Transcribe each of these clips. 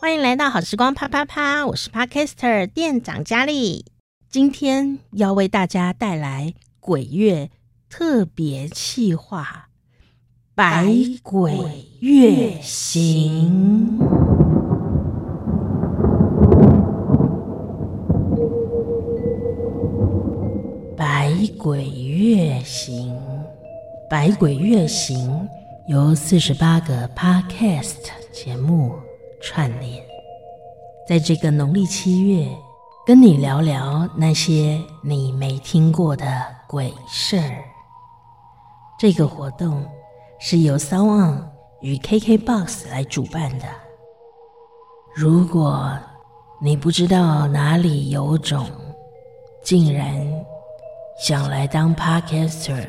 欢迎来到好时光啪啪啪，我是 Podcaster 店长佳丽，今天要为大家带来鬼月特别企划《百鬼月行》。百鬼月行，百鬼月行由四十八个 Podcast 节目。串联，在这个农历七月，跟你聊聊那些你没听过的鬼事儿。这个活动是由 sound 与 KKBOX 来主办的。如果你不知道哪里有种，竟然想来当 Podcaster，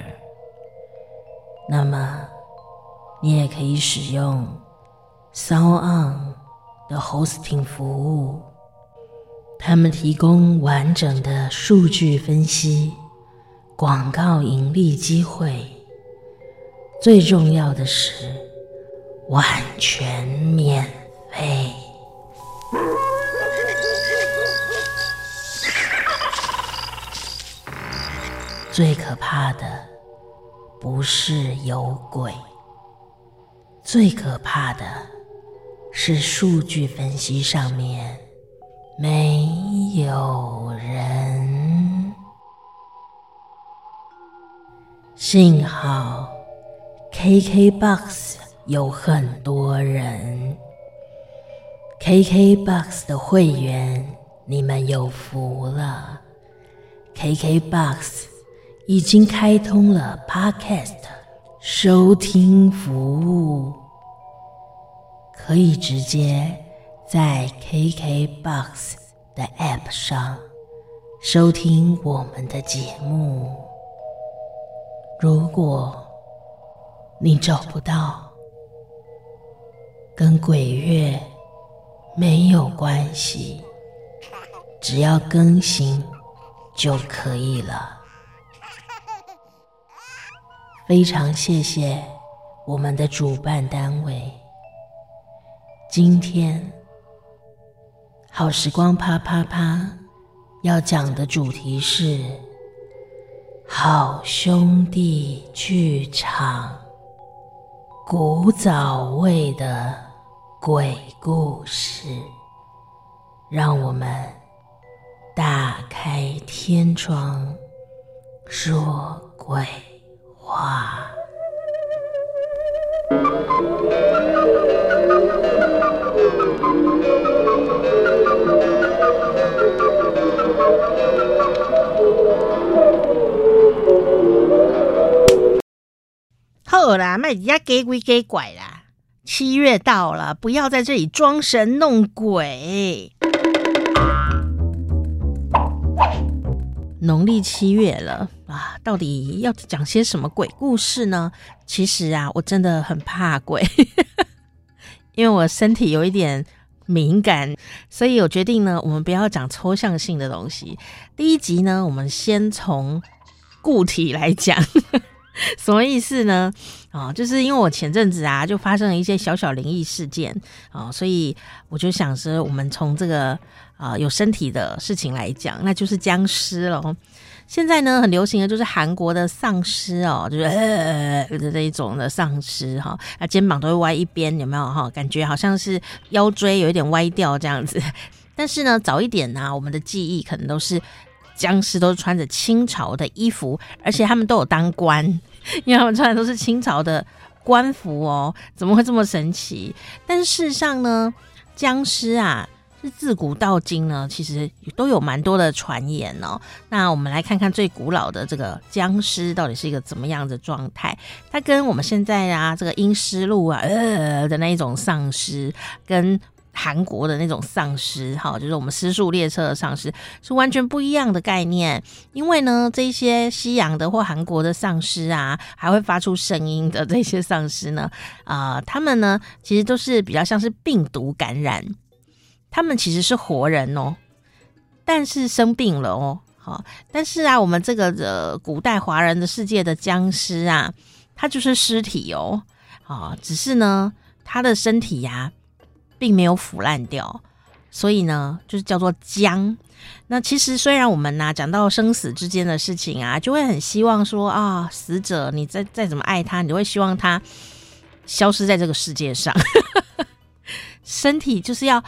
那么你也可以使用 SoundOn。的 hosting 服务，他们提供完整的数据分析、广告盈利机会，最重要的是完全免费。最可怕的不是有鬼，最可怕的。是数据分析上面没有人，幸好 KKBOX 有很多人，KKBOX 的会员你们有福了，KKBOX 已经开通了 Podcast 收听服务。可以直接在 KKBOX 的 App 上收听我们的节目。如果你找不到，跟鬼月没有关系，只要更新就可以了。非常谢谢我们的主办单位。今天好时光啪啪啪要讲的主题是好兄弟剧场，古早味的鬼故事，让我们打开天窗说鬼话。啦，卖人家给鬼给拐啦！七月到了，不要在这里装神弄鬼。农历七月了啊，到底要讲些什么鬼故事呢？其实啊，我真的很怕鬼，因为我身体有一点敏感，所以我决定呢，我们不要讲抽象性的东西。第一集呢，我们先从固体来讲。什么意思呢？啊、哦，就是因为我前阵子啊，就发生了一些小小灵异事件啊、哦，所以我就想说，我们从这个啊、有身体的事情来讲，那就是僵尸了。现在呢，很流行的就是韩国的丧尸哦，就是呃的这一种的丧尸哈，那肩膀都会歪一边，有没有哈？感觉好像是腰椎有一点歪掉这样子。但是呢，早一点呢、我们的记忆可能都是。僵尸都是穿着清朝的衣服，而且他们都有当官，因为他们穿的都是清朝的官服哦。怎么会这么神奇？但是事实上呢，僵尸啊，是自古到今呢，其实都有蛮多的传言哦。那我们来看看最古老的这个僵尸到底是一个怎么样的状态？它跟我们现在啊这个阴尸路啊呃的那一种丧尸跟。韩国的那种丧尸，哈，就是我们尸速列车的丧尸，是完全不一样的概念。因为呢，这些西洋的或韩国的丧尸啊，还会发出声音的这些丧尸呢，啊、他们呢，其实都是比较像是病毒感染，他们其实是活人哦，但是生病了哦，好，但是啊，我们这个的古代华人的世界的僵尸啊，它就是尸体哦，啊，只是呢，它的身体呀、啊。并没有腐烂掉，所以呢，就是叫做僵。那其实虽然我们呢、讲到生死之间的事情啊，就会很希望说啊，死者你再再怎么爱他，你都会希望他消失在这个世界上。身体就是要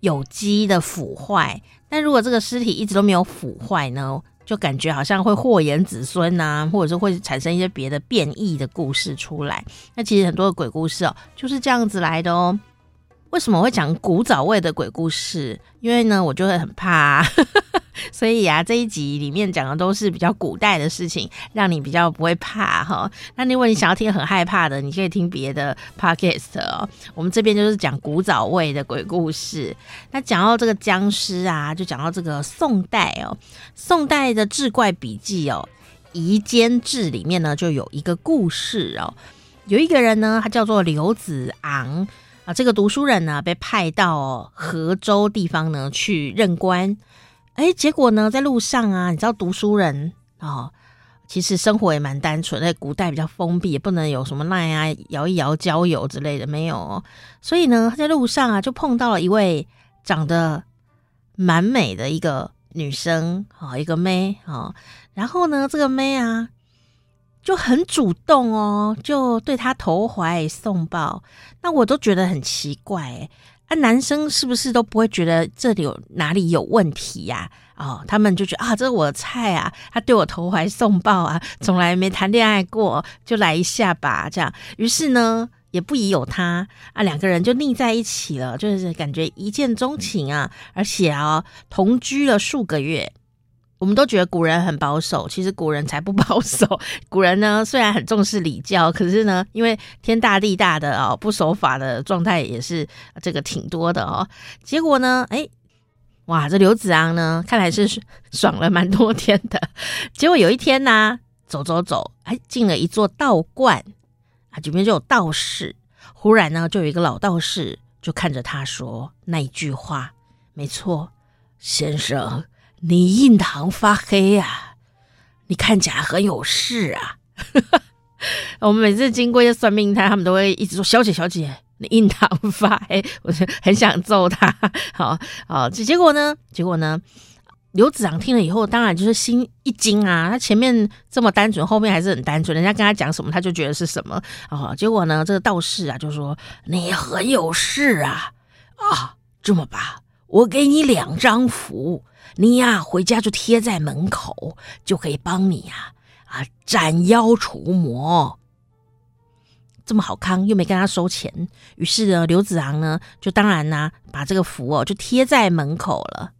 有机的腐坏，但如果这个尸体一直都没有腐坏呢，就感觉好像会祸延子孙呐、啊，或者是会产生一些别的变异的故事出来。那其实很多的鬼故事哦，就是这样子来的哦。为什么我会讲古早味的鬼故事？因为呢，我就会很怕，所以啊，这一集里面讲的都是比较古代的事情，让你比较不会怕哈。那如果你想要听很害怕的，你可以听别的 podcast 哦。我们这边就是讲古早味的鬼故事。那讲到这个僵尸啊，就讲到这个宋代哦，宋代的志怪笔记哦，《夷坚志》里面呢就有一个故事哦，有一个人呢，他叫做刘子昂。啊，这个读书人呢，被派到河州地方呢去任官。哎，结果呢，在路上啊，你知道读书人哦，其实生活也蛮单纯，在古代比较封闭，也不能有什么赖啊、摇一摇交友之类的，没有。所以呢，他在路上啊，就碰到了一位长得蛮美的一个女生，啊，一个妹啊。然后呢，这个妹啊。就很主动哦，就对他投怀送抱，那我都觉得很奇怪哎，啊，男生是不是都不会觉得这里有哪里有问题呀？哦，他们就觉得啊，这是我菜啊，他对我投怀送抱啊，从来没谈恋爱过，就来一下吧，这样。于是呢，也不疑有他啊，两个人就腻在一起了，就是感觉一见钟情啊，而且啊，同居了数个月。我们都觉得古人很保守，其实古人才不保守。古人呢，虽然很重视礼教，可是呢，因为天大地大的哦，不守法的状态也是这个挺多的哦。结果呢，哎，哇，这刘子昂呢，看来是爽了蛮多天的。结果有一天呢，走走走，哎，进了一座道观啊，里面就有道士。忽然呢，就有一个老道士就看着他说那一句话：“没错，先生。”你印堂发黑呀、啊，你看起来很有事啊！我们每次经过一些算命摊，他们都会一直说：“小姐，小姐，你印堂发黑。”我就很想揍他。好好，结果呢？结果呢？刘子昂听了以后，当然就是心一惊啊！他前面这么单纯，后面还是很单纯。人家跟他讲什么，他就觉得是什么。哦，结果呢？这个道士啊，就说：“你很有事啊！啊，这么吧，我给你两张符。”你呀，回家就贴在门口，就可以帮你呀啊斩妖除魔。这么好康，又没跟他收钱，于是呢，刘子昂呢就当然呢把这个符哦就贴在门口了。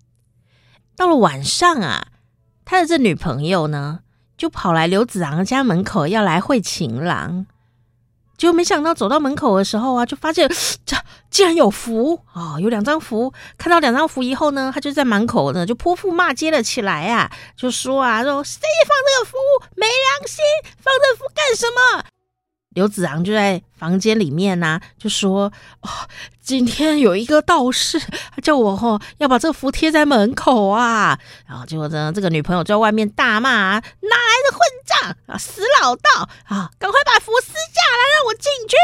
到了晚上啊，他的这女朋友呢就跑来刘子昂家门口要来会情郎。结果没想到走到门口的时候啊，就发现 这竟然有符啊、哦，有两张符。看到两张符以后呢，他就在门口呢就泼妇骂街了起来啊，就说啊，说谁放这个符，没良心，放这符干什么？刘子昂就在房间里面呢、就说：“哦，今天有一个道士，他叫我哦要把这个符贴在门口啊。”然后结果呢，这个女朋友就在外面大骂、：“哪来的混账啊，死老道啊！赶快把符撕下来，让我进去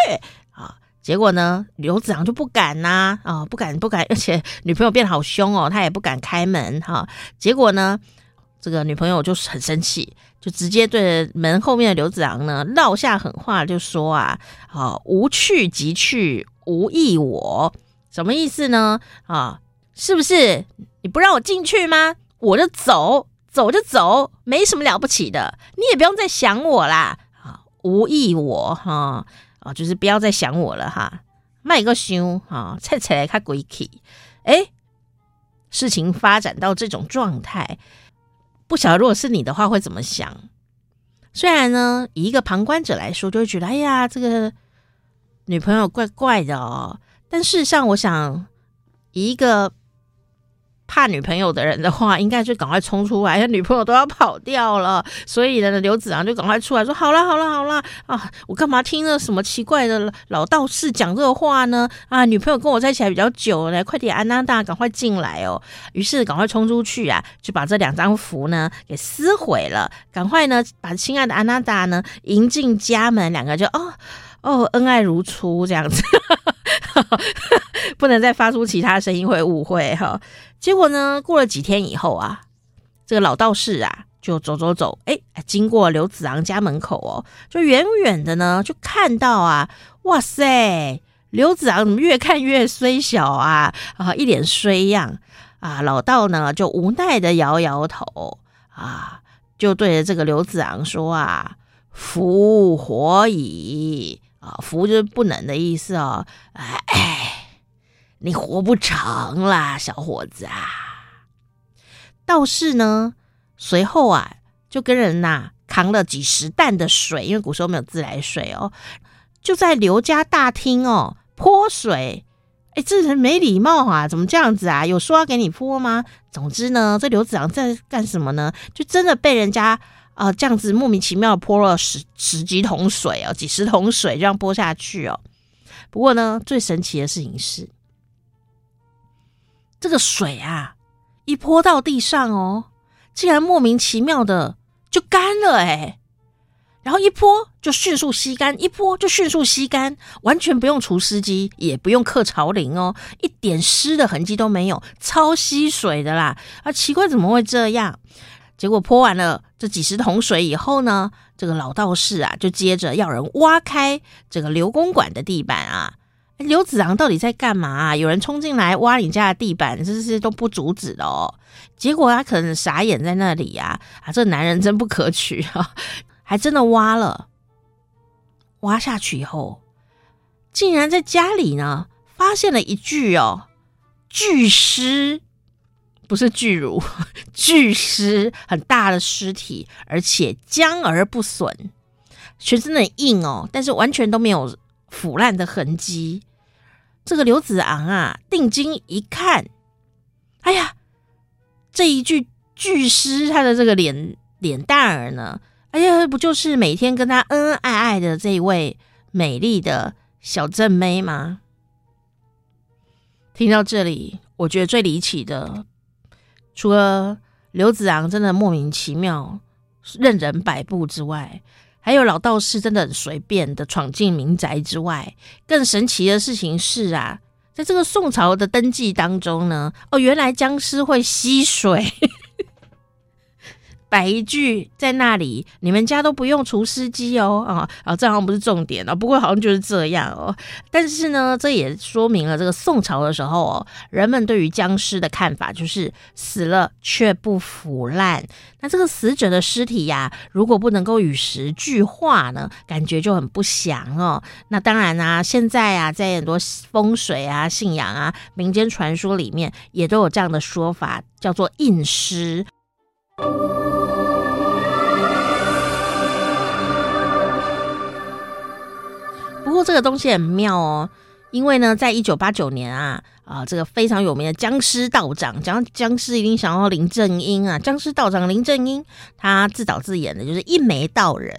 啊！”结果呢，刘子昂就不敢呐啊，不敢不敢，而且女朋友变得好凶哦，他也不敢开门哈、结果呢，这个女朋友就是很生气。就直接对着门后面的刘子昂呢撂下狠话，就说啊，啊，无去即去，无意我，什么意思呢？啊，是不是你不让我进去吗？我就走，走就走，没什么了不起的，你也不用再想我啦。啊，无意我哈，啊，就是不要再想我了哈。卖个凶啊，菜菜看鬼气，哎，事情发展到这种状态。不晓得如果是你的话会怎么想？虽然呢，以一个旁观者来说，就会觉得哎呀，这个女朋友怪怪的哦。但事实上，我想以一个。怕女朋友的人的话，应该就赶快冲出来，女朋友都要跑掉了。所以呢，刘子昂就赶快出来说：“好了，好了，好了啊！我干嘛听了什么奇怪的老道士讲这个话呢？啊，女朋友跟我在一起还比较久了，快点，安娜大，赶快进来哦！”于是赶快冲出去啊，就把这两张符呢给撕毁了。赶快呢，把亲爱的安娜大呢迎进家门，两个就哦哦恩爱如初这样子。不能再发出其他声音会误会哈。结果呢，过了几天以后啊，这个老道士啊，就走走走，哎，经过刘子昂家门口哦，就远远的呢，就看到啊，哇塞，刘子昂怎么越看越衰小啊？啊，一脸衰样啊！老道呢，就无奈的摇摇头啊，就对着这个刘子昂说啊：“夫活矣啊，福就是不能的意思哦。哎，你活不长啦，小伙子啊。”道士呢？随后啊，就跟人呐、扛了几十担的水，因为古时候没有自来水哦，就在刘家大厅哦泼水。哎，这人没礼貌啊，怎么这样子啊？有说要给你泼吗？总之呢，这刘子昂在干什么呢？就真的被人家啊、这样子莫名其妙的泼了十十几桶水哦，几十桶水这样泼下去哦。不过呢，最神奇的事情是，这个水啊一泼到地上哦。竟然莫名其妙的就干了哎，然后一泼就迅速吸干，一泼就迅速吸干，完全不用除湿机，也不用克潮灵哦，一点湿的痕迹都没有，超吸水的啦！啊，奇怪，怎么会这样？结果泼完了这几十桶水以后呢，这个老道士啊，就接着要人挖开这个刘公馆的地板啊。刘子昂到底在干嘛啊？有人冲进来挖你家的地板，这是都不阻止的哦。结果他可能傻眼在那里呀，啊，这男人真不可取啊！还真的挖了，挖下去以后，竟然在家里呢发现了一具哦巨尸，不是巨乳，巨尸很大的尸体，而且僵而不损，全身很硬哦，但是完全都没有。腐烂的痕迹，这个刘子昂啊，定睛一看，哎呀，这一具巨尸，他的这个脸脸蛋儿呢，哎呀，不就是每天跟他恩恩爱爱的这一位美丽的小正妹吗？听到这里，我觉得最离奇的，除了刘子昂真的莫名其妙任人摆布之外。还有老道士真的很随便的闯进民宅之外，更神奇的事情是啊，在这个宋朝的登记当中呢，哦，原来僵尸会吸水。摆一句在那里，你们家都不用除湿机哦，啊啊，这好像不是重点哦，不过好像就是这样哦。但是呢，这也说明了这个宋朝的时候哦，人们对于僵尸的看法就是死了却不腐烂。那这个死者的尸体呀，如果不能够与时俱化呢，感觉就很不祥哦。那当然啊，现在啊，在很多风水啊、信仰啊、民间传说里面，也都有这样的说法，叫做印尸。过这个东西很妙哦，因为呢，在一九八九年啊啊，这个非常有名的僵尸道长，讲僵尸一定想到林正英啊，僵尸道长林正英，他自导自演的就是《一眉道人》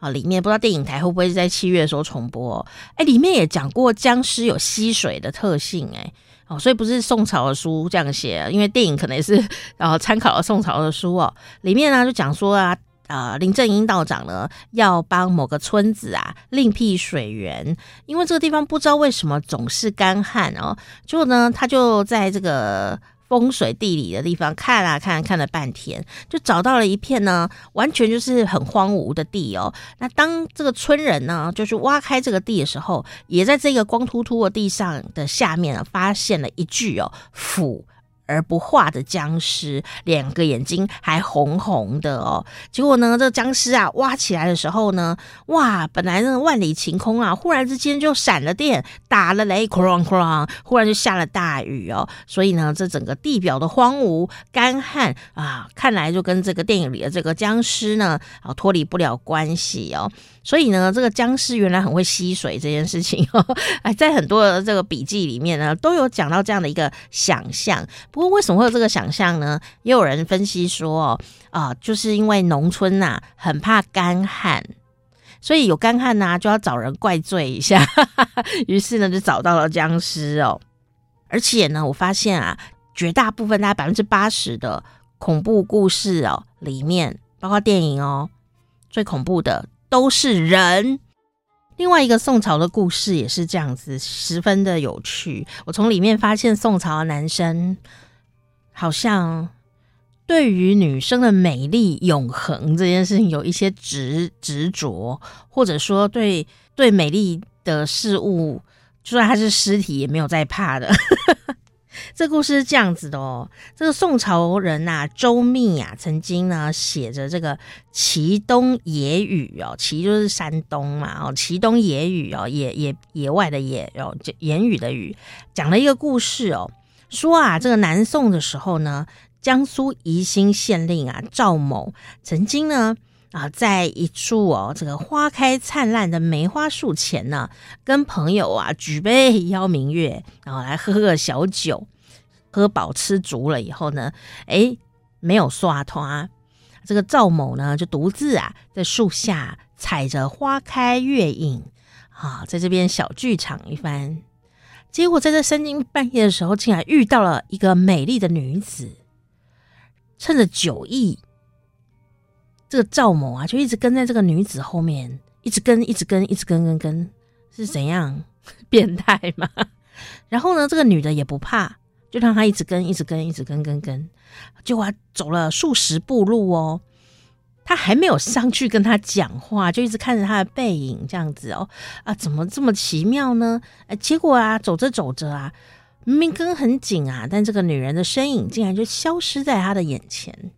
啊，里面不知道电影台会不会在七月的时候重播？哎，里面也讲过僵尸有吸水的特性，哎。哦，所以不是宋朝的书这样写，因为电影可能也是然后参考了宋朝的书哦。里面呢就讲说啊，呃，林正英道长呢要帮某个村子啊另辟水源，因为这个地方不知道为什么总是干旱哦。结果呢，他就在这个。风水地理的地方看啊看，看了半天，就找到了一片呢，完全就是很荒芜的地哦。那当这个村人呢，就是挖开这个地的时候，也在这个光秃秃的地上的下面啊，发现了一具哦腐而不化的僵尸，两个眼睛还红红的哦。结果呢，这僵尸啊挖起来的时候呢，哇，本来那个万里晴空啊，忽然之间就闪了电，打了雷，哐哐，忽然就下了大雨哦。所以呢，这整个地表的荒芜干旱啊，看来就跟这个电影里的这个僵尸呢啊脱离不了关系哦。所以呢，这个僵尸原来很会吸水这件事情哦，哎，在很多的这个笔记里面呢，都有讲到这样的一个想象。不过为什么会有这个想象呢？也有人分析说，哦，啊，就是因为农村呐很怕干旱，所以有干旱呐就要找人怪罪一下，于是呢就找到了僵尸哦。而且呢，我发现啊，绝大部分大概百分之八十的恐怖故事哦里面，包括电影哦，最恐怖的。都是人，另外一个宋朝的故事也是这样子，十分的有趣。我从里面发现，宋朝的男生好像对于女生的美丽永恒这件事情有一些执执着，或者说对对美丽的事物，就算他是尸体也没有在怕的。这故事是这样子的哦，这个宋朝人呐、周密啊，曾经呢写着这个《祁东野语》哦，祁就是山东嘛哦，《祁东野语》哦，野野野外的野哦，言语的语，讲了一个故事哦，说啊，这个南宋的时候呢，江苏宜兴县令啊赵某曾经呢啊，在一处哦这个花开灿烂的梅花树前呢，跟朋友啊举杯邀明月，然后来喝个小酒。喝饱吃足了以后呢，哎，没有刷团，这个赵某呢就独自啊在树下踩着花开月影啊，在这边小剧场一番。结果在这深更半夜的时候，竟然遇到了一个美丽的女子，趁着酒意，这个赵某啊就一直跟在这个女子后面，一直跟，一直跟，一直跟，跟跟，是怎样 变态吗？然后呢，这个女的也不怕。就让他一直跟，一直跟，一直跟，跟跟，结果走了数十步路哦，他还没有上去跟他讲话，就一直看着他的背影这样子哦，啊，怎么这么奇妙呢？哎，结果啊，走着走着啊，明明跟很紧啊，但这个女人的身影竟然就消失在他的眼前。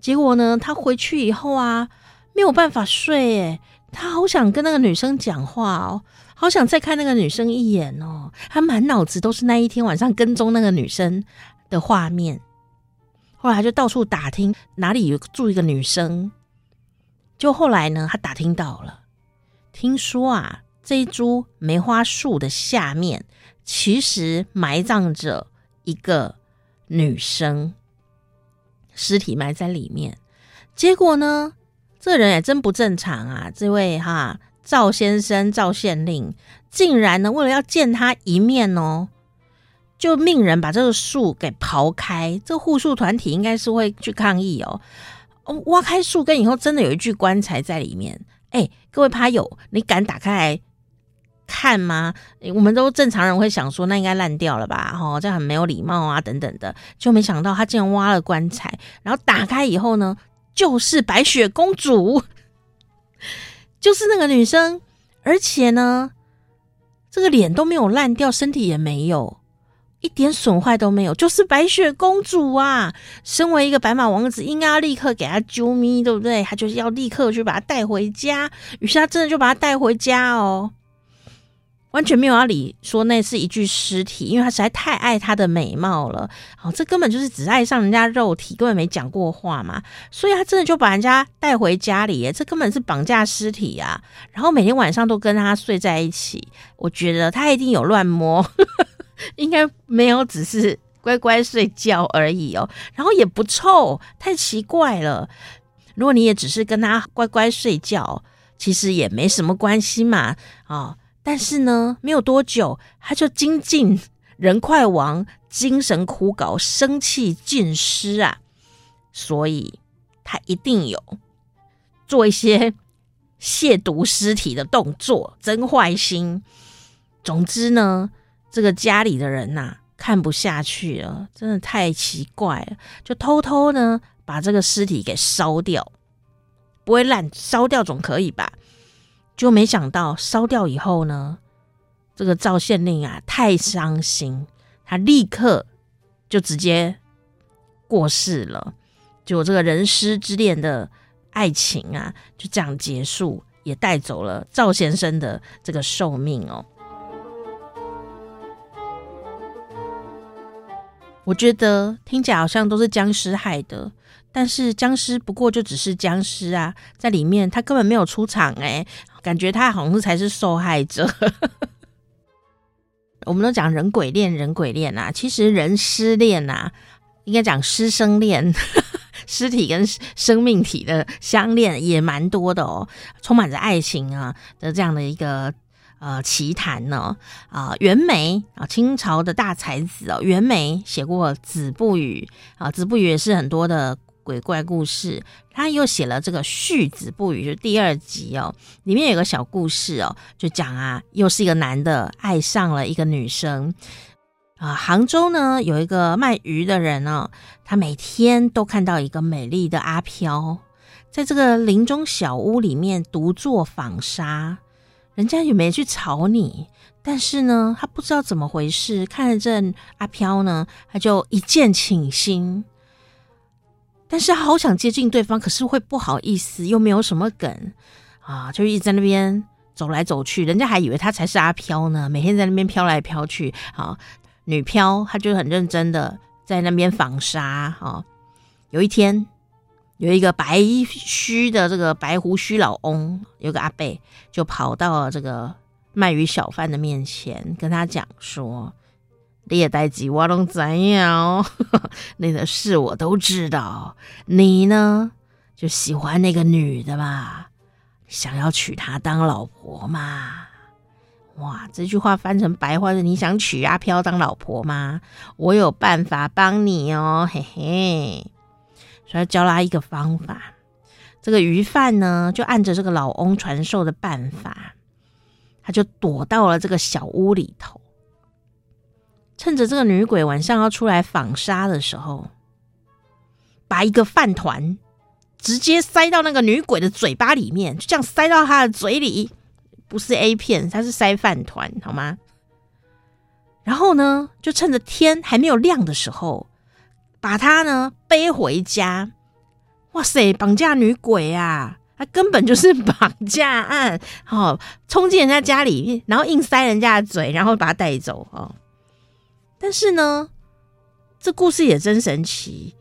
结果呢，他回去以后啊，没有办法睡，哎，他好想跟那个女生讲话哦。好想再看那个女生一眼哦，他满脑子都是那一天晚上跟踪那个女生的画面。后来他就到处打听哪里有住一个女生，就后来呢，他打听到了，听说啊，这一株梅花树的下面其实埋葬着一个女生，尸体埋在里面。结果呢，这人也真不正常啊，这位哈。赵先生、赵县令竟然呢，为了要见他一面哦，就命人把这个树给刨开。这护树团体应该是会去抗议哦。挖开树根以后，真的有一具棺材在里面。哎，各位趴友，你敢打开来看吗？我们都正常人会想说，那应该烂掉了吧？哦，这很没有礼貌啊，等等的。就没想到他竟然挖了棺材，然后打开以后呢，就是白雪公主。就是那个女生，而且呢，这个脸都没有烂掉，身体也没有一点损坏都没有，就是白雪公主啊！身为一个白马王子，应该要立刻给她啾咪，对不对？他就是要立刻去把她带回家，于是他真的就把她带回家哦。完全没有要理说那是一具尸体，因为他实在太爱她的美貌了。哦，这根本就是只爱上人家肉体，根本没讲过话嘛。所以他真的就把人家带回家里耶，这根本是绑架尸体啊！然后每天晚上都跟他睡在一起。我觉得他一定有乱摸，应该没有，只是乖乖睡觉而已哦。然后也不臭，太奇怪了。如果你也只是跟他乖乖睡觉，其实也没什么关系嘛。啊、但是呢，没有多久，他就精尽人快亡，精神枯槁，生气尽失啊！所以他一定有 做一些 亵渎尸体的动作，真坏心。总之呢，这个家里的人呐、看不下去了，真的太奇怪了，就偷偷呢把这个尸体给烧掉，不会烂，烧掉总可以吧？就没想到烧掉以后呢，这个赵县令啊太伤心，他立刻就直接过世了。就这个人尸之恋的爱情啊，就这样结束，也带走了赵先生的这个寿命哦。我觉得听起来好像都是僵尸害的。但是僵尸不过就只是僵尸啊，在里面他根本没有出场哎、感觉他好像才是受害者。我们都讲人鬼恋，人鬼恋啊，其实人失恋啊，应该讲师生恋，尸体跟生命体的相恋也蛮多的哦，充满着爱情啊的这样的一个。呃，奇谈呢，啊、袁枚啊，清朝的大才子哦，袁枚写过《子不语》啊，《子不语》也是很多的鬼怪故事，他又写了这个《续子不语》，就第二集哦，里面有个小故事哦，就讲啊，又是一个男的爱上了一个女生啊。杭州呢有一个卖鱼的人哦，他每天都看到一个美丽的阿飘，在这个林中小屋里面独坐纺纱，人家也没去吵你。但是呢，他不知道怎么回事，看着这阿飘呢，他就一见倾心。但是好想接近对方，可是会不好意思，又没有什么梗啊，就一直在那边走来走去，人家还以为他才是阿飘呢，每天在那边飘来飘去。啊，女飘她就很认真的在那边纺纱。啊，有一天，有一个白须的这个白胡须老翁，有个阿伯就跑到了这个。卖鱼小贩的面前，跟他讲说：“你也代志我拢知影哦，那个事我都知道。你呢，就喜欢那个女的吧？想要娶她当老婆嘛？哇，这句话翻成白话是：你想娶阿飘当老婆吗？我有办法帮你哦，嘿嘿。所以教了他一个方法，这个鱼贩呢，就按着这个老翁传授的办法。”他就躲到了这个小屋里头，趁着这个女鬼晚上要出来纺纱的时候，把一个饭团直接塞到那个女鬼的嘴巴里面，就这样塞到她的嘴里，不是 A 片，它是塞饭团，好吗？然后呢，就趁着天还没有亮的时候，把她呢背回家。哇塞，绑架女鬼啊！他根本就是绑架案，哦，冲进人家家里，然后硬塞人家的嘴，然后把他带走哦。但是呢，这故事也真神奇，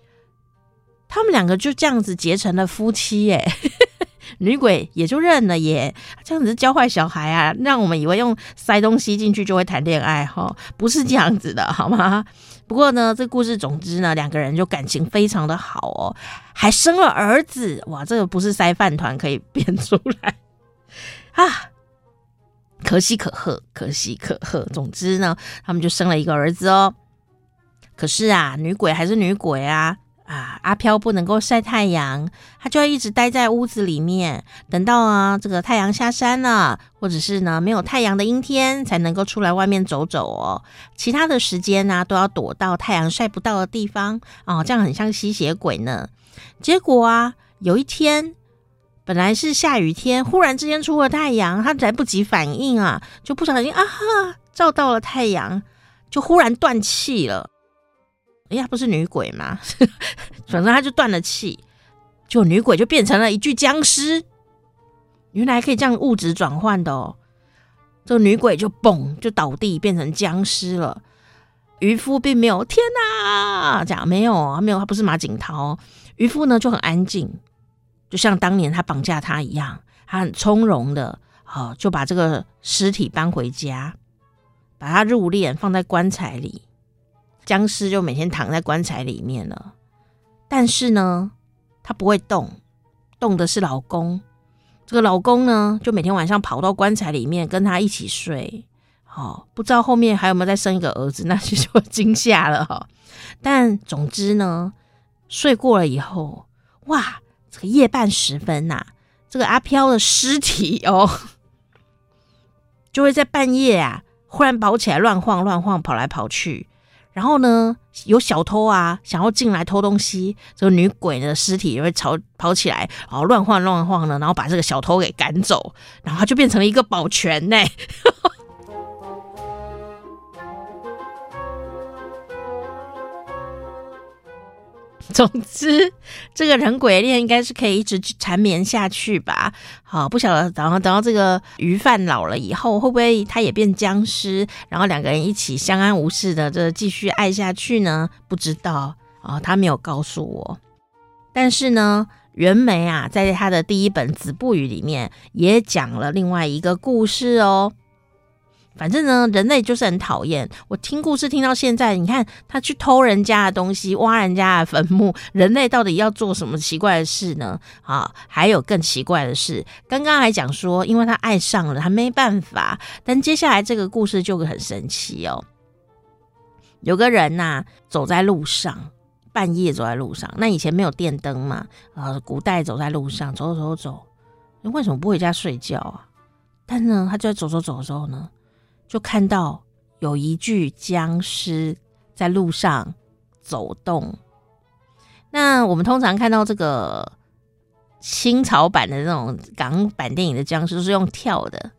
他们两个就这样子结成了夫妻耶，女鬼也就认了耶。这样子教坏小孩啊，让我们以为用塞东西进去就会谈恋爱哈，不是这样子的，好吗？不过呢，这故事总之呢，两个人就感情非常的好哦，还生了儿子哇！这个不是塞饭团可以编出来啊，可喜可贺，可喜可贺。总之呢，他们就生了一个儿子哦。可是啊，女鬼还是女鬼啊。啊，阿飘不能够晒太阳，他就要一直待在屋子里面，等到啊这个太阳下山了，或者是呢没有太阳的阴天，才能够出来外面走走哦。其他的时间呢、都要躲到太阳晒不到的地方哦，这样很像吸血鬼呢。结果啊，有一天本来是下雨天，忽然之间出了太阳，他来不及反应啊，就不小心啊哈照到了太阳，就忽然断气了。哎呀，不是女鬼吗？反正他就断了气，就女鬼就变成了一具僵尸。原来可以这样物质转换的哦。这女鬼就嘣就倒地变成僵尸了。渔夫并没有天哪，这样没有啊，没有，他不是马景涛。渔夫呢就很安静，就像当年他绑架他一样，他很从容的，好就把这个尸体搬回家，把他入殓放在棺材里。僵尸就每天躺在棺材里面了，但是呢，他不会动，动的是老公。这个老公呢，就每天晚上跑到棺材里面跟他一起睡。哦，不知道后面还有没有再生一个儿子，那就 惊吓了哈。但总之呢，睡过了以后，哇，这个夜半时分呐、这个阿飘的尸体哦，就会在半夜啊，忽然跑起来乱晃乱晃，跑来跑去。然后呢，有小偷啊，想要进来偷东西，这个女鬼的尸体也会朝跑起来，然后乱晃乱晃的，然后把这个小偷给赶走，然后他就变成了一个保全呢。总之，这个人鬼恋应该是可以一直缠绵下去吧？好，不晓得，然后等到这个鱼贩老了以后，会不会他也变僵尸？然后两个人一起相安无事的这继续爱下去呢？不知道啊，他没有告诉我。但是呢，袁枚啊，在他的第一本《子不语》里面也讲了另外一个故事哦。反正呢，人类就是很讨厌。我听故事听到现在，你看他去偷人家的东西，挖人家的坟墓，人类到底要做什么奇怪的事呢？啊，还有更奇怪的事，刚刚还讲说，因为他爱上了，他没办法。但接下来这个故事就很神奇哦。有个人呐、走在路上，半夜走在路上，那以前没有电灯嘛，呃，古代走在路上，走走走，为什么不回家睡觉啊？但呢，他就在走走走的时候呢，就看到有一具僵尸在路上走动。那我们通常看到这个清朝版的那种港版电影的僵尸都是用跳的，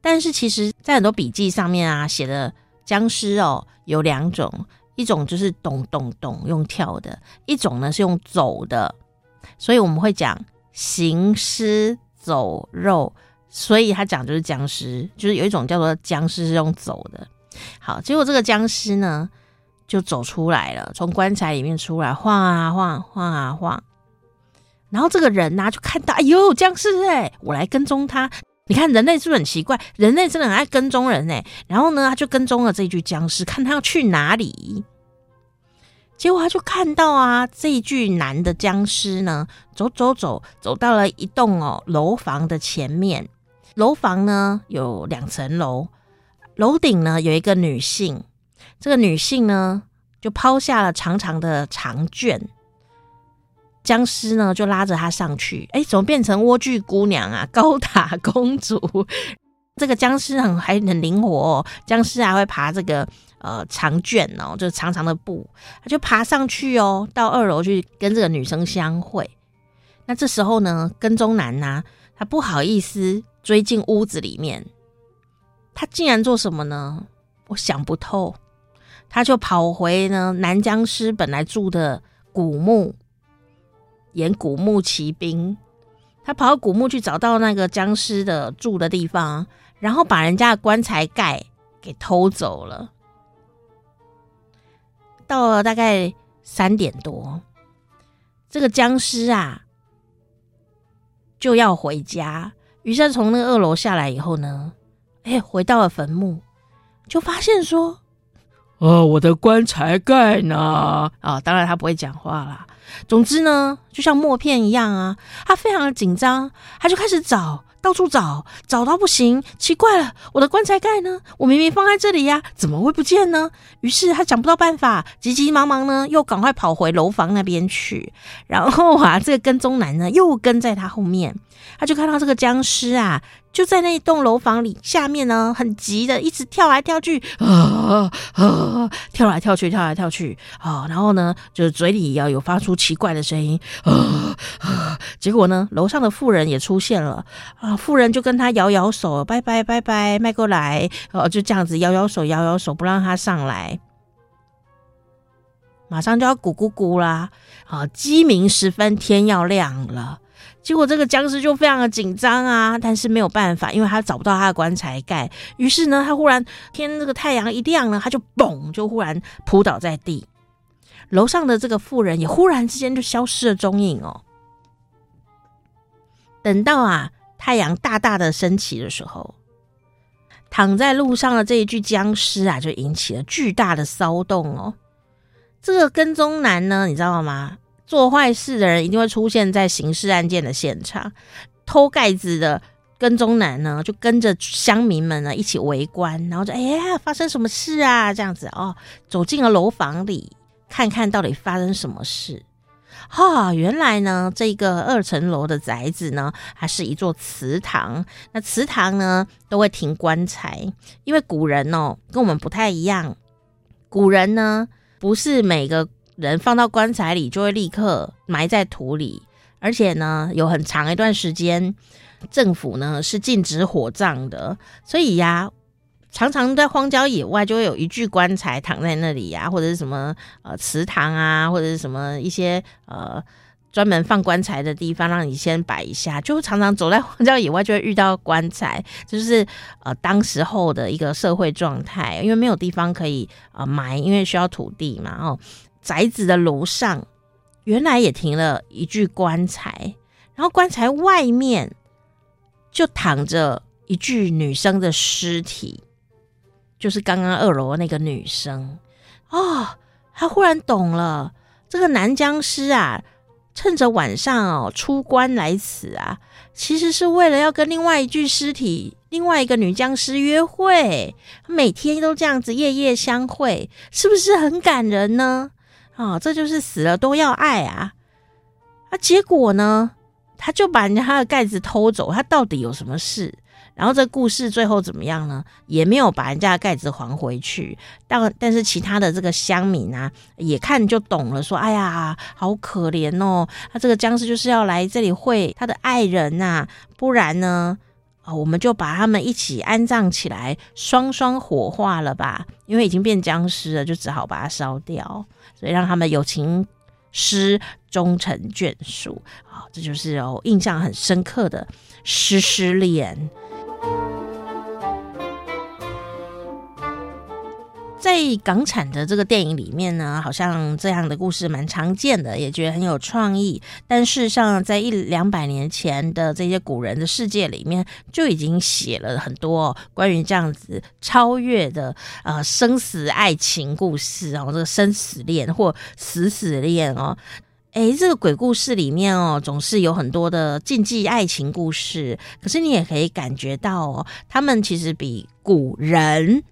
但是其实在很多笔记上面啊写的僵尸哦有两种。一种就是咚咚咚用跳的，一种呢是用走的，所以我们会讲行尸走肉，所以他讲就是僵尸，就是有一种叫做僵尸是用走的。好，结果这个僵尸呢就走出来了，从棺材里面出来，晃啊晃，晃啊晃，然后这个人呢就看到，哎呦，僵尸哎，我来跟踪他。你看人类是不是很奇怪？人类真的很爱跟踪人哎。然后呢，他就跟踪了这具僵尸，看他要去哪里。结果他就看到啊，这一具男的僵尸呢，走走走，走到了一栋哦楼房的前面。楼房呢有两层楼，楼顶呢有一个女性。这个女性呢就抛下了长长的长卷。僵尸呢，就拉着她上去，哎，怎么变成莴苣姑娘啊？高塔公主，这个僵尸很还很灵活哦，僵尸还会爬这个呃长卷哦，就是长长的布，他就爬上去哦，到二楼去跟这个女生相会。那这时候呢，跟踪男呢、他不好意思追进屋子里面，他竟然做什么呢？我想不透，他就跑回呢男僵尸本来住的古墓。演古墓奇兵，他跑到古墓去找到那个僵尸的住的地方，然后把人家的棺材盖给偷走了。到了大概三点多，这个僵尸啊就要回家，于是从那个二楼下来以后呢，哎，回到了坟墓，就发现说：“哦，我的棺材盖呢？”啊、哦，当然他不会讲话啦。总之呢，就像默片一样啊，他非常的紧张，他就开始找，到处找，找到不行，奇怪了，我的棺材盖呢？我明明放在这里呀，怎么会不见呢？于是他想不到办法，急急忙忙呢，又赶快跑回楼房那边去，然后啊，这个跟踪男呢，又跟在他后面，他就看到这个僵尸啊。就在那一栋楼房里，下面呢，很急的一直跳来跳去，啊啊，跳来跳去，跳来跳去啊，然后呢，就是嘴里要有发出奇怪的声音，啊啊，结果呢，楼上的妇人也出现了啊，妇人就跟他摇摇手，拜拜拜拜，迈过来，哦，就这样子摇摇手，摇摇手，不让他上来，马上就要咕咕咕啦，啊，鸡鸣时分，天要亮了。结果这个僵尸就非常的紧张啊，但是没有办法，因为他找不到他的棺材盖。于是呢，他忽然天这个太阳一亮呢，他就嘣，就忽然扑倒在地。楼上的这个妇人也忽然之间就消失了踪影哦。等到啊太阳大大的升起的时候，躺在路上的这一具僵尸啊，就引起了巨大的骚动哦。这个跟踪男呢，你知道吗？做坏事的人一定会出现在刑事案件的现场，偷盖子的跟踪男呢，就跟着乡民们呢一起围观，然后就哎呀，发生什么事啊？这样子哦，走进了楼房里，看看到底发生什么事。哈、原来呢，这个二层楼的宅子呢，还是一座祠堂。那祠堂呢，都会停棺材，因为古人哦，跟我们不太一样，古人呢，不是每个。人放到棺材里就会立刻埋在土里，而且呢，有很长一段时间，政府呢是禁止火葬的，所以呀，常常在荒郊野外就会有一具棺材躺在那里呀，或者是什么呃祠堂啊，或者是什么一些呃专门放棺材的地方，让你先摆一下，就常常走在荒郊野外就会遇到棺材，就是呃当时候的一个社会状态，因为没有地方可以呃埋，因为需要土地嘛，哦。宅子的楼上原来也停了一具棺材，然后棺材外面就躺着一具女生的尸体，就是刚刚二楼那个女生。哦，他忽然懂了，这个男僵尸啊，趁着晚上哦出棺来此啊，其实是为了要跟另外一具尸体、另外一个女僵尸约会，每天都这样子夜夜相会，是不是很感人呢？啊，这就是死了都要爱啊！啊，结果呢，他就把人家他的盖子偷走，他到底有什么事？然后这故事最后怎么样呢？也没有把人家的盖子还回去。但但是其他的这个乡民啊，也看就懂了，说：“哎呀，好可怜哦！他这个僵尸就是要来这里会他的爱人呐、啊，不然呢，啊，我们就把他们一起安葬起来，双双火化了吧？因为已经变僵尸了，就只好把它烧掉，所以让他们有情诗终成眷属。啊，这就是哦，印象很深刻的诗诗恋。”在港产的这个电影里面呢，好像这样的故事蛮常见的，也觉得很有创意。但事实上，在一两百年前的这些古人的世界里面，就已经写了很多关于这样子超越的呃生死爱情故事哦，这个生死恋或死死恋哦。诶，这个鬼故事里面哦，总是有很多的禁忌爱情故事，可是你也可以感觉到哦，他们其实比古人。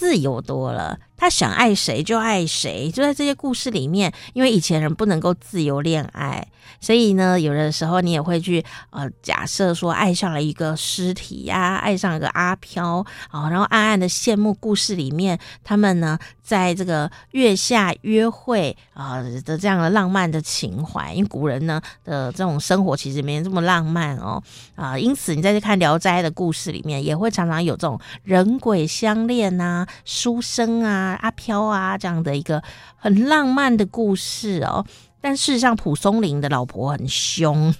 自由多了，他想爱谁就爱谁，就在这些故事里面。因为以前人不能够自由恋爱，所以呢，有的时候你也会去呃假设说爱上了一个尸体呀、啊，爱上了一个阿飘啊、然后暗暗的羡慕故事里面他们呢在这个月下约会啊、的这样的浪漫的情怀。因为古人呢的这种生活其实没这么浪漫哦啊、因此你在这看《聊斋》的故事里面，也会常常有这种人鬼相恋呐、啊。书生啊，阿飘啊，这样的一个很浪漫的故事哦。但事实上，蒲松龄的老婆很凶，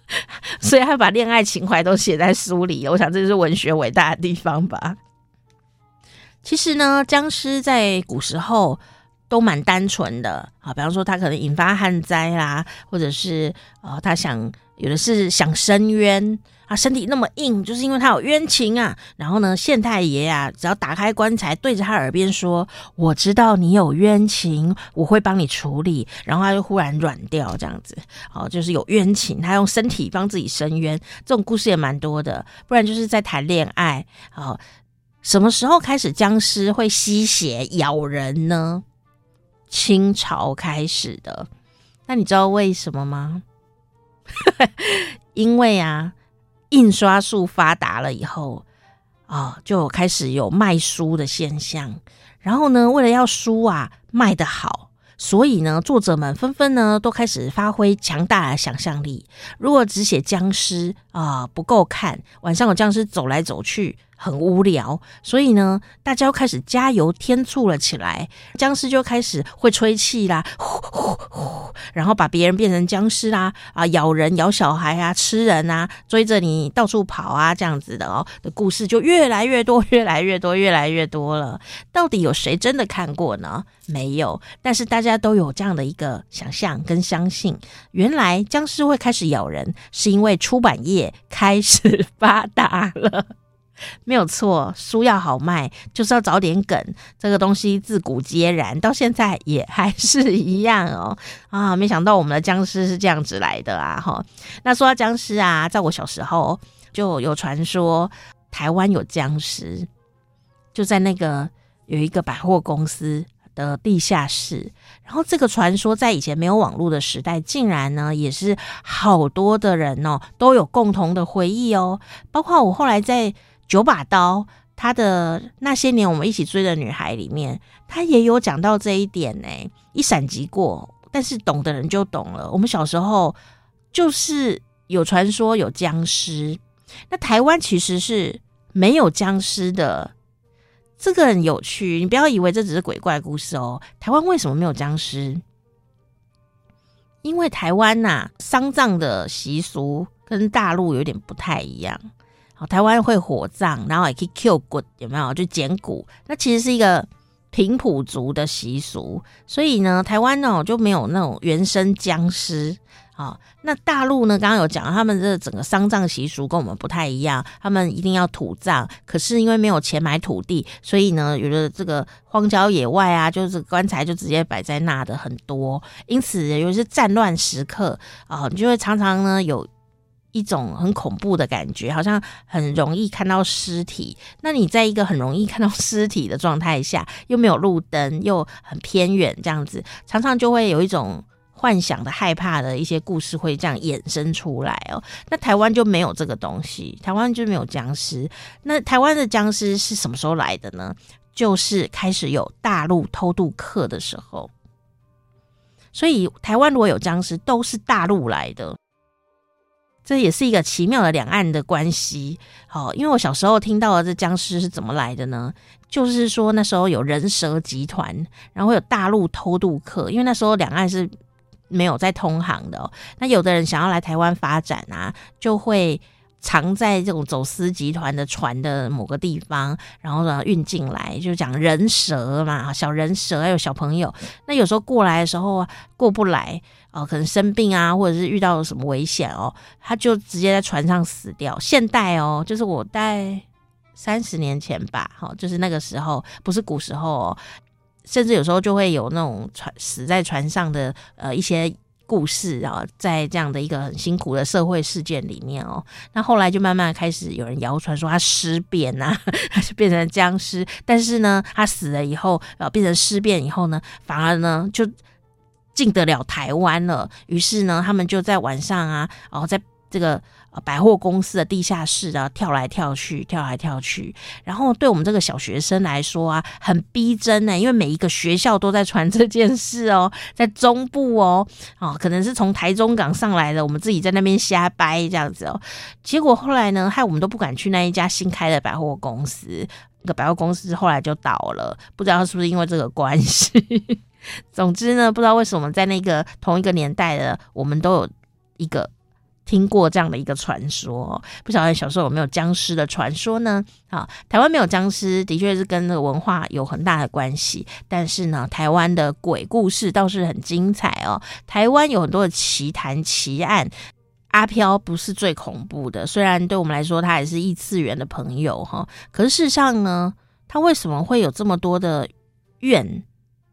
所以他把恋爱情怀都写在书里。我想这就是文学伟大的地方吧。其实呢，僵尸在古时候都蛮单纯的啊，比方说他可能引发旱灾啦，或者是呃，他想有的是想伸冤。他身体那么硬，就是因为他有冤情啊。然后呢，县太爷啊，只要打开棺材，对着他耳边说：“我知道你有冤情，我会帮你处理。”然后他就忽然软掉，这样子。哦，就是有冤情，他用身体帮自己伸冤。这种故事也蛮多的。不然就是在谈恋爱。哦，什么时候开始僵尸会吸血咬人呢？清朝开始的。那你知道为什么吗？因为啊。印刷术发达了以后，啊，就开始有卖书的现象。然后呢，为了要书啊卖得好，所以呢，作者们纷纷呢都开始发挥强大的想象力。如果只写僵尸啊不够看，晚上有僵尸走来走去。很无聊，所以呢，大家又开始加油添醋了起来。僵尸就开始会吹气啦，呼呼呼，然后把别人变成僵尸啦，啊，咬人、咬小孩啊，吃人啊，追着你到处跑啊，这样子的哦的故事就越来越多，越来越多，越来越多了。到底有谁真的看过呢？没有，但是大家都有这样的一个想象跟相信。原来僵尸会开始咬人，是因为出版业开始 发达了。没有错，书要好卖，就是要找点梗。这个东西自古皆然，到现在也还是一样哦。啊，没想到我们的僵尸是这样子来的啊！哈，那说到僵尸啊，在我小时候就有传说，台湾有僵尸，就在那个有一个百货公司的地下室。然后这个传说在以前没有网络的时代，竟然呢也是好多的人哦都有共同的回忆哦，包括我后来在。九把刀，他的那些年我们一起追的女孩里面，他也有讲到这一点呢，一闪即过。但是懂的人就懂了。我们小时候就是有传说有僵尸，那台湾其实是没有僵尸的，这个很有趣。你不要以为这只是鬼怪故事哦。台湾为什么没有僵尸？因为台湾呐、丧葬的习俗跟大陆有点不太一样。台湾会火葬，然后也可以 kill 骨，有没有？就捡骨，那其实是一个平埔族的习俗，所以呢，台湾呢就没有那种原生僵尸。好，那大陆呢，刚刚有讲，他们这整个丧葬习俗跟我们不太一样，他们一定要土葬，可是因为没有钱买土地，所以呢，有的这个荒郊野外啊，就是棺材就直接摆在那的很多，因此有些战乱时刻啊，你就会常常呢有。一种很恐怖的感觉，好像很容易看到尸体。那你在一个很容易看到尸体的状态下，又没有路灯，又很偏远，这样子，常常就会有一种幻想的、害怕的一些故事会这样衍生出来哦。那台湾就没有这个东西，台湾就没有僵尸。那台湾的僵尸是什么时候来的呢？就是开始有大陆偷渡客的时候。所以台湾如果有僵尸，都是大陆来的。这也是一个奇妙的两岸的关系，好，因为我小时候听到的这僵尸是怎么来的呢？就是说那时候有人蛇集团，然后有大陆偷渡客，因为那时候两岸是没有在通航的。那有的人想要来台湾发展啊，就会。藏在这种走私集团的船的某个地方，然后呢运进来，就讲人蛇嘛，小人蛇还有小朋友。那有时候过来的时候，过不来哦，可能生病啊，或者是遇到什么危险哦，他就直接在船上死掉。现代哦，就是我在三十年前吧，哈，就是那个时候，不是古时候哦，甚至有时候就会有那种船死在船上的呃一些。故事啊，在这样的一个很辛苦的社会事件里面哦，那后来就慢慢开始有人谣传说他尸变呐，他就变成僵尸。但是呢，他死了以后，呃，变成尸变以后呢，反而呢就进得了台湾了。于是呢，他们就在晚上啊，然后在这个。百货公司的地下室啊，跳来跳去，跳来跳去，然后对我们这个小学生来说啊，很逼真呢，因为每一个学校都在传这件事哦，在中部哦，哦，可能是从台中港上来的，我们自己在那边瞎掰这样子哦，结果后来呢，害我们都不敢去那一家新开的百货公司，那个百货公司后来就倒了，不知道是不是因为这个关系。总之呢，不知道为什么在那个同一个年代的，我们都有一个。听过这样的一个传说，不晓得小时候有没有僵尸的传说呢？啊，台湾没有僵尸，的确是跟那个文化有很大的关系。但是呢，台湾的鬼故事倒是很精彩哦。台湾有很多的奇谈奇案，阿飘不是最恐怖的，虽然对我们来说他也是异次元的朋友哈，可是事实上呢，他为什么会有这么多的怨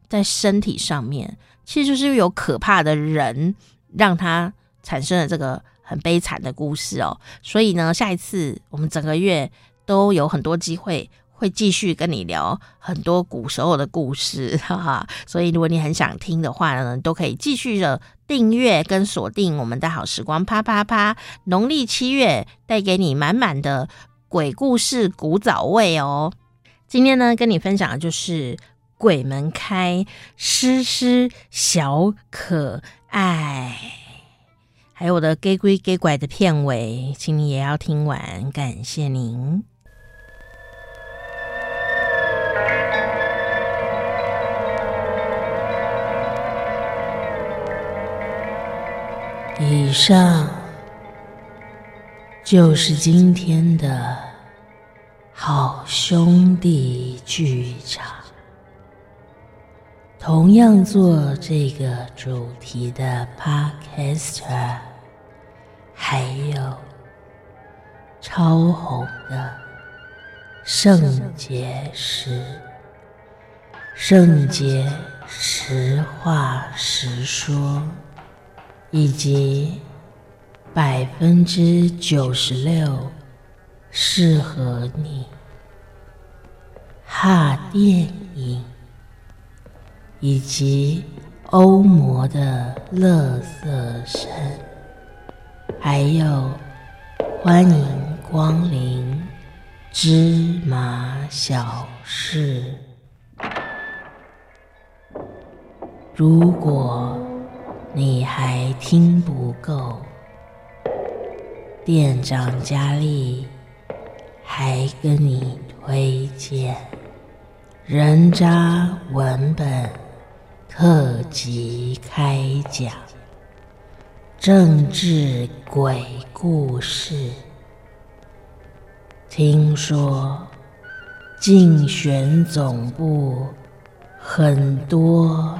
在身体上面？其实就是有可怕的人让他产生了这个。很悲惨的故事哦，所以呢，下一次我们整个月都有很多机会会继续跟你聊很多古时候的故事，哈哈。所以如果你很想听的话呢，都可以继续的订阅跟锁定我们的好时光啪啪啪。农历七月带给你满满的鬼故事古早味哦。今天呢，跟你分享的就是鬼门开，诗诗小可爱。还有我的《假鬼假怪》的片尾，请你也要听完，感谢您。以上就是今天的好兄弟剧场。同样做这个主题的 Podcaster。超红的圣洁石、圣洁实话实说，以及百分之九十六适合你哈电影，以及欧摩的乐色声。还有，欢迎光临芝麻小事。如果你还听不够，店长佳丽还跟你推荐人渣文本特辑开讲。政治鬼故事，听说竞选总部很多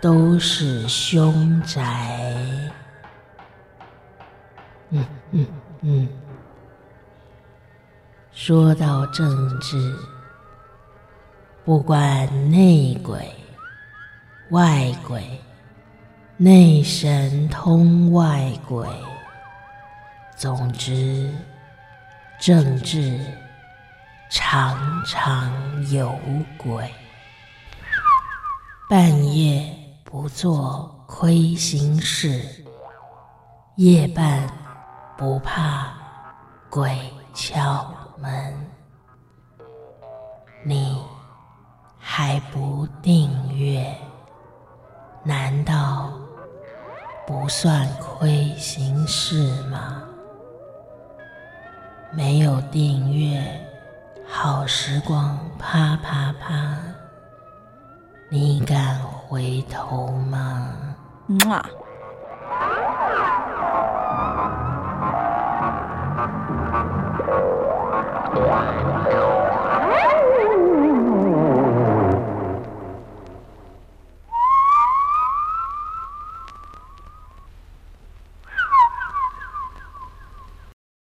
都是凶宅。嗯嗯嗯。说到政治，不管内鬼、外鬼。内神通外鬼，总之，政治常常有鬼。半夜不做亏心事，夜半不怕鬼敲门。你还不订阅？难道不算亏心事吗？没有订阅，好时光啪啪啪，你敢回头吗？嗯啊